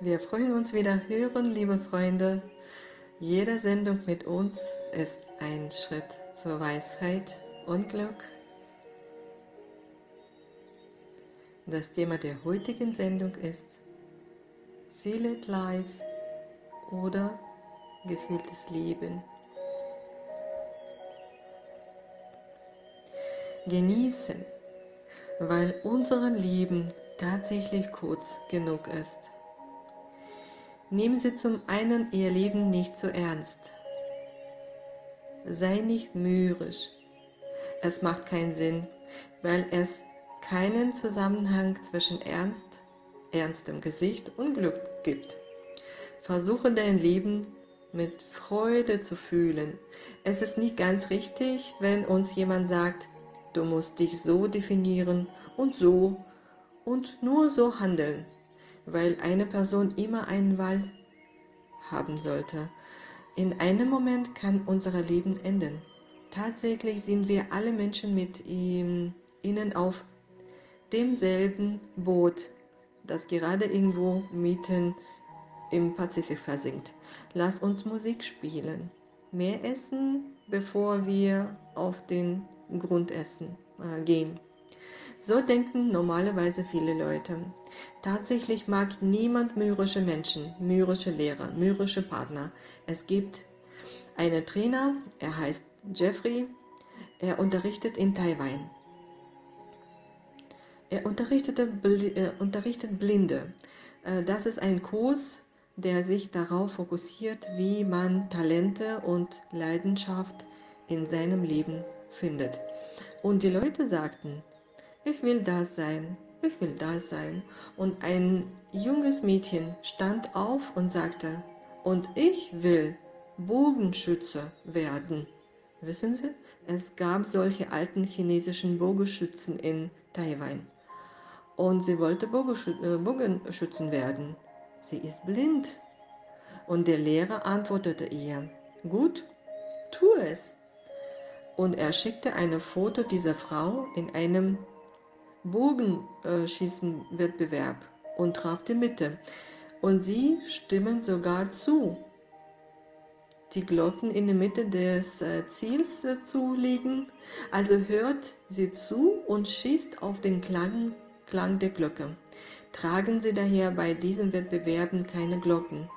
Wir freuen uns wieder hören, liebe Freunde. Jede Sendung mit uns ist ein Schritt zur Weisheit und Glück. Das Thema der heutigen Sendung ist Feel it life oder gefühltes Leben. Genießen, weil unser Leben tatsächlich kurz genug ist. Nehmen Sie zum einen Ihr Leben nicht zu ernst. Sei nicht mürrisch. Es macht keinen Sinn, weil es keinen Zusammenhang zwischen Ernst, ernstem Gesicht und Glück gibt. Versuche dein Leben mit Freude zu fühlen. Es ist nicht ganz richtig, wenn uns jemand sagt, du musst dich so definieren und so und nur so handeln, weil eine Person immer einen Wahl haben sollte. In einem Moment kann unser Leben enden. Tatsächlich sind wir alle Menschen mit ihm, ihnen auf demselben Boot, das gerade irgendwo mitten im Pazifik versinkt. Lass uns Musik spielen. Mehr essen, bevor wir auf den Grund essen, äh, gehen. So denken normalerweise viele Leute. Tatsächlich mag niemand mürrische Menschen, mürrische Lehrer, mürrische Partner. Es gibt einen Trainer, er heißt Jeffrey, er unterrichtet in Taiwan. Er äh, unterrichtet Blinde. Äh, das ist ein Kurs, der sich darauf fokussiert, wie man Talente und Leidenschaft in seinem Leben findet. Und die Leute sagten, ich will das sein, ich will das sein. Und ein junges Mädchen stand auf und sagte, und ich will Bogenschütze werden. Wissen Sie, es gab solche alten chinesischen Bogenschützen in Taiwan. Und sie wollte äh, Bogenschützen werden. Sie ist blind. Und der Lehrer antwortete ihr, gut, tu es. Und er schickte ein Foto dieser Frau in einem Bogenschießenwettbewerb und traf die Mitte. Und sie stimmen sogar zu, die Glocken in der Mitte des äh, Ziels äh, zu legen. Also hört sie zu und schießt auf den Klang, Klang der Glocke. Tragen Sie daher bei diesen Wettbewerben keine Glocken.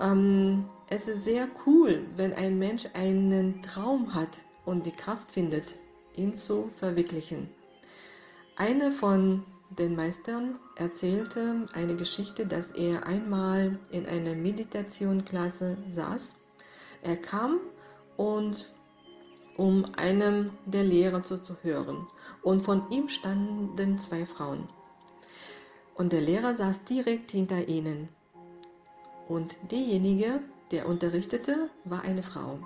Ähm, es ist sehr cool, wenn ein Mensch einen Traum hat und die Kraft findet, ihn zu verwirklichen. Einer von den Meistern erzählte eine Geschichte, dass er einmal in einer Meditationsklasse saß. Er kam und um einem der Lehrer zuzuhören und von ihm standen zwei Frauen. Und der Lehrer saß direkt hinter ihnen. Und diejenige, der unterrichtete, war eine Frau.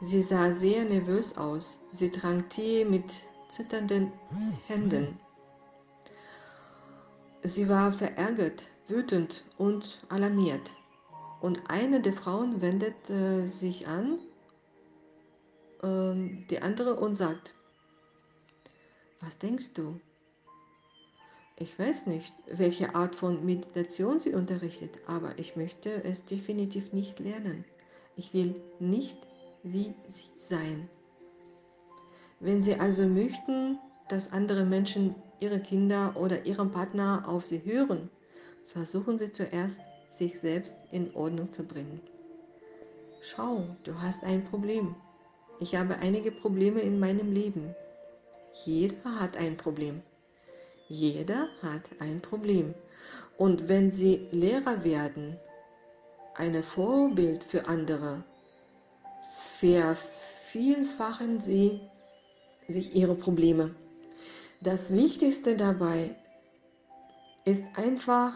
Sie sah sehr nervös aus. Sie trank Tee mit zitternden Händen. Sie war verärgert, wütend und alarmiert. Und eine der Frauen wendet äh, sich an äh, die andere und sagt, was denkst du? Ich weiß nicht, welche Art von Meditation sie unterrichtet, aber ich möchte es definitiv nicht lernen. Ich will nicht wie sie sein. Wenn Sie also möchten, dass andere Menschen Ihre Kinder oder Ihren Partner auf Sie hören, versuchen Sie zuerst, sich selbst in Ordnung zu bringen. Schau, du hast ein Problem. Ich habe einige Probleme in meinem Leben. Jeder hat ein Problem. Jeder hat ein Problem. Und wenn Sie Lehrer werden, ein Vorbild für andere, vervielfachen Sie sich ihre Probleme. Das Wichtigste dabei ist einfach,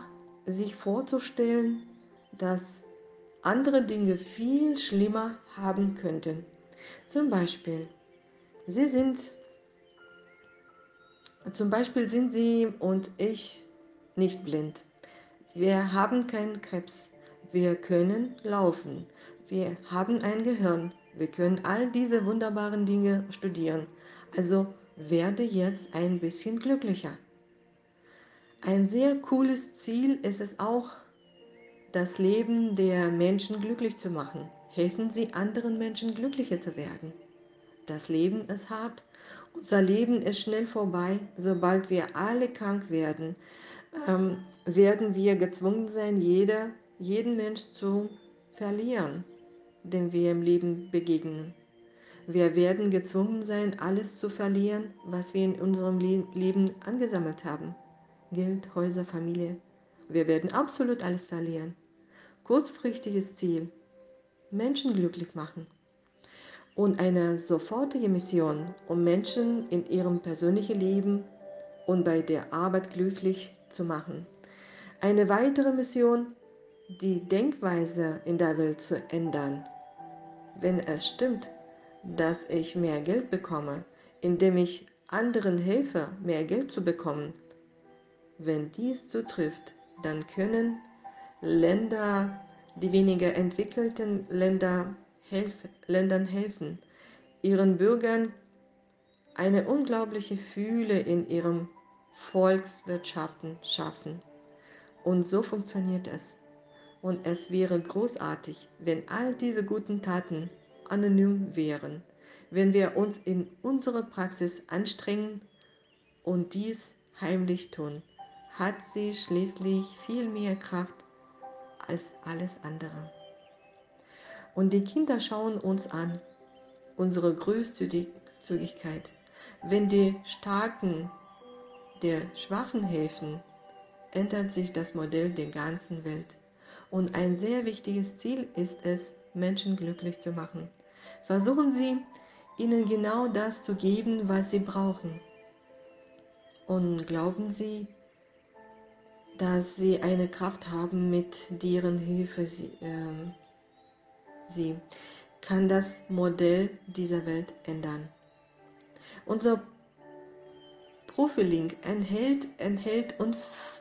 sich vorzustellen, dass andere Dinge viel schlimmer haben könnten. Zum Beispiel, Sie sind, zum Beispiel sind Sie und ich nicht blind. Wir haben keinen Krebs. Wir können laufen. Wir haben ein Gehirn. Wir können all diese wunderbaren Dinge studieren. Also werde jetzt ein bisschen glücklicher. Ein sehr cooles Ziel ist es auch, das Leben der Menschen glücklich zu machen. Helfen Sie anderen Menschen glücklicher zu werden. Das Leben ist hart. Unser Leben ist schnell vorbei. Sobald wir alle krank werden, ähm, werden wir gezwungen sein, jeder, jeden Mensch zu verlieren, dem wir im Leben begegnen. Wir werden gezwungen sein, alles zu verlieren, was wir in unserem Le Leben angesammelt haben. Geld, Häuser, Familie. Wir werden absolut alles verlieren. Kurzfristiges Ziel. Menschen glücklich machen. Und eine sofortige Mission, um Menschen in ihrem persönlichen Leben und bei der Arbeit glücklich zu machen. Eine weitere Mission, die Denkweise in der Welt zu ändern. Wenn es stimmt, dass ich mehr Geld bekomme, indem ich anderen helfe, mehr Geld zu bekommen. Wenn dies zutrifft, dann können Länder, die weniger entwickelten Länder helf Ländern helfen, ihren Bürgern eine unglaubliche Fühle in ihren Volkswirtschaften schaffen. Und so funktioniert es. Und es wäre großartig, wenn all diese guten Taten anonym wären, wenn wir uns in unserer Praxis anstrengen und dies heimlich tun, hat sie schließlich viel mehr Kraft als alles andere. Und die Kinder schauen uns an, unsere Großzügigkeit. Wenn die Starken der Schwachen helfen, ändert sich das Modell der ganzen Welt. Und ein sehr wichtiges Ziel ist es, Menschen glücklich zu machen. Versuchen Sie, ihnen genau das zu geben, was sie brauchen. Und glauben Sie, dass Sie eine Kraft haben, mit deren Hilfe Sie, äh, Sie kann das Modell dieser Welt ändern. Unser Profilink enthält, enthält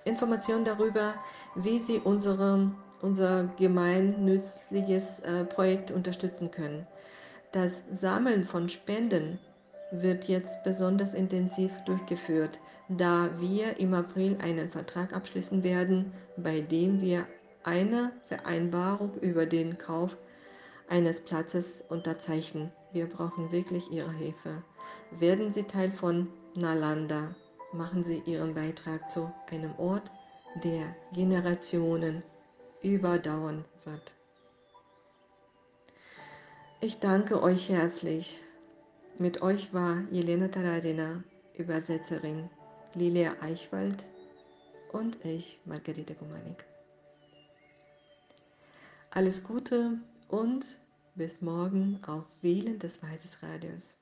Informationen darüber, wie Sie unsere, unser gemeinnützliches äh, Projekt unterstützen können. Das Sammeln von Spenden wird jetzt besonders intensiv durchgeführt, da wir im April einen Vertrag abschließen werden, bei dem wir eine Vereinbarung über den Kauf eines Platzes unterzeichnen. Wir brauchen wirklich Ihre Hilfe. Werden Sie Teil von Nalanda. Machen Sie Ihren Beitrag zu einem Ort, der Generationen überdauern wird. Ich danke euch herzlich. Mit euch war Jelena Taradina, Übersetzerin, Lilia Eichwald und ich, Margarete Gumanik. Alles Gute und bis morgen auf Wählen des Weises Radios.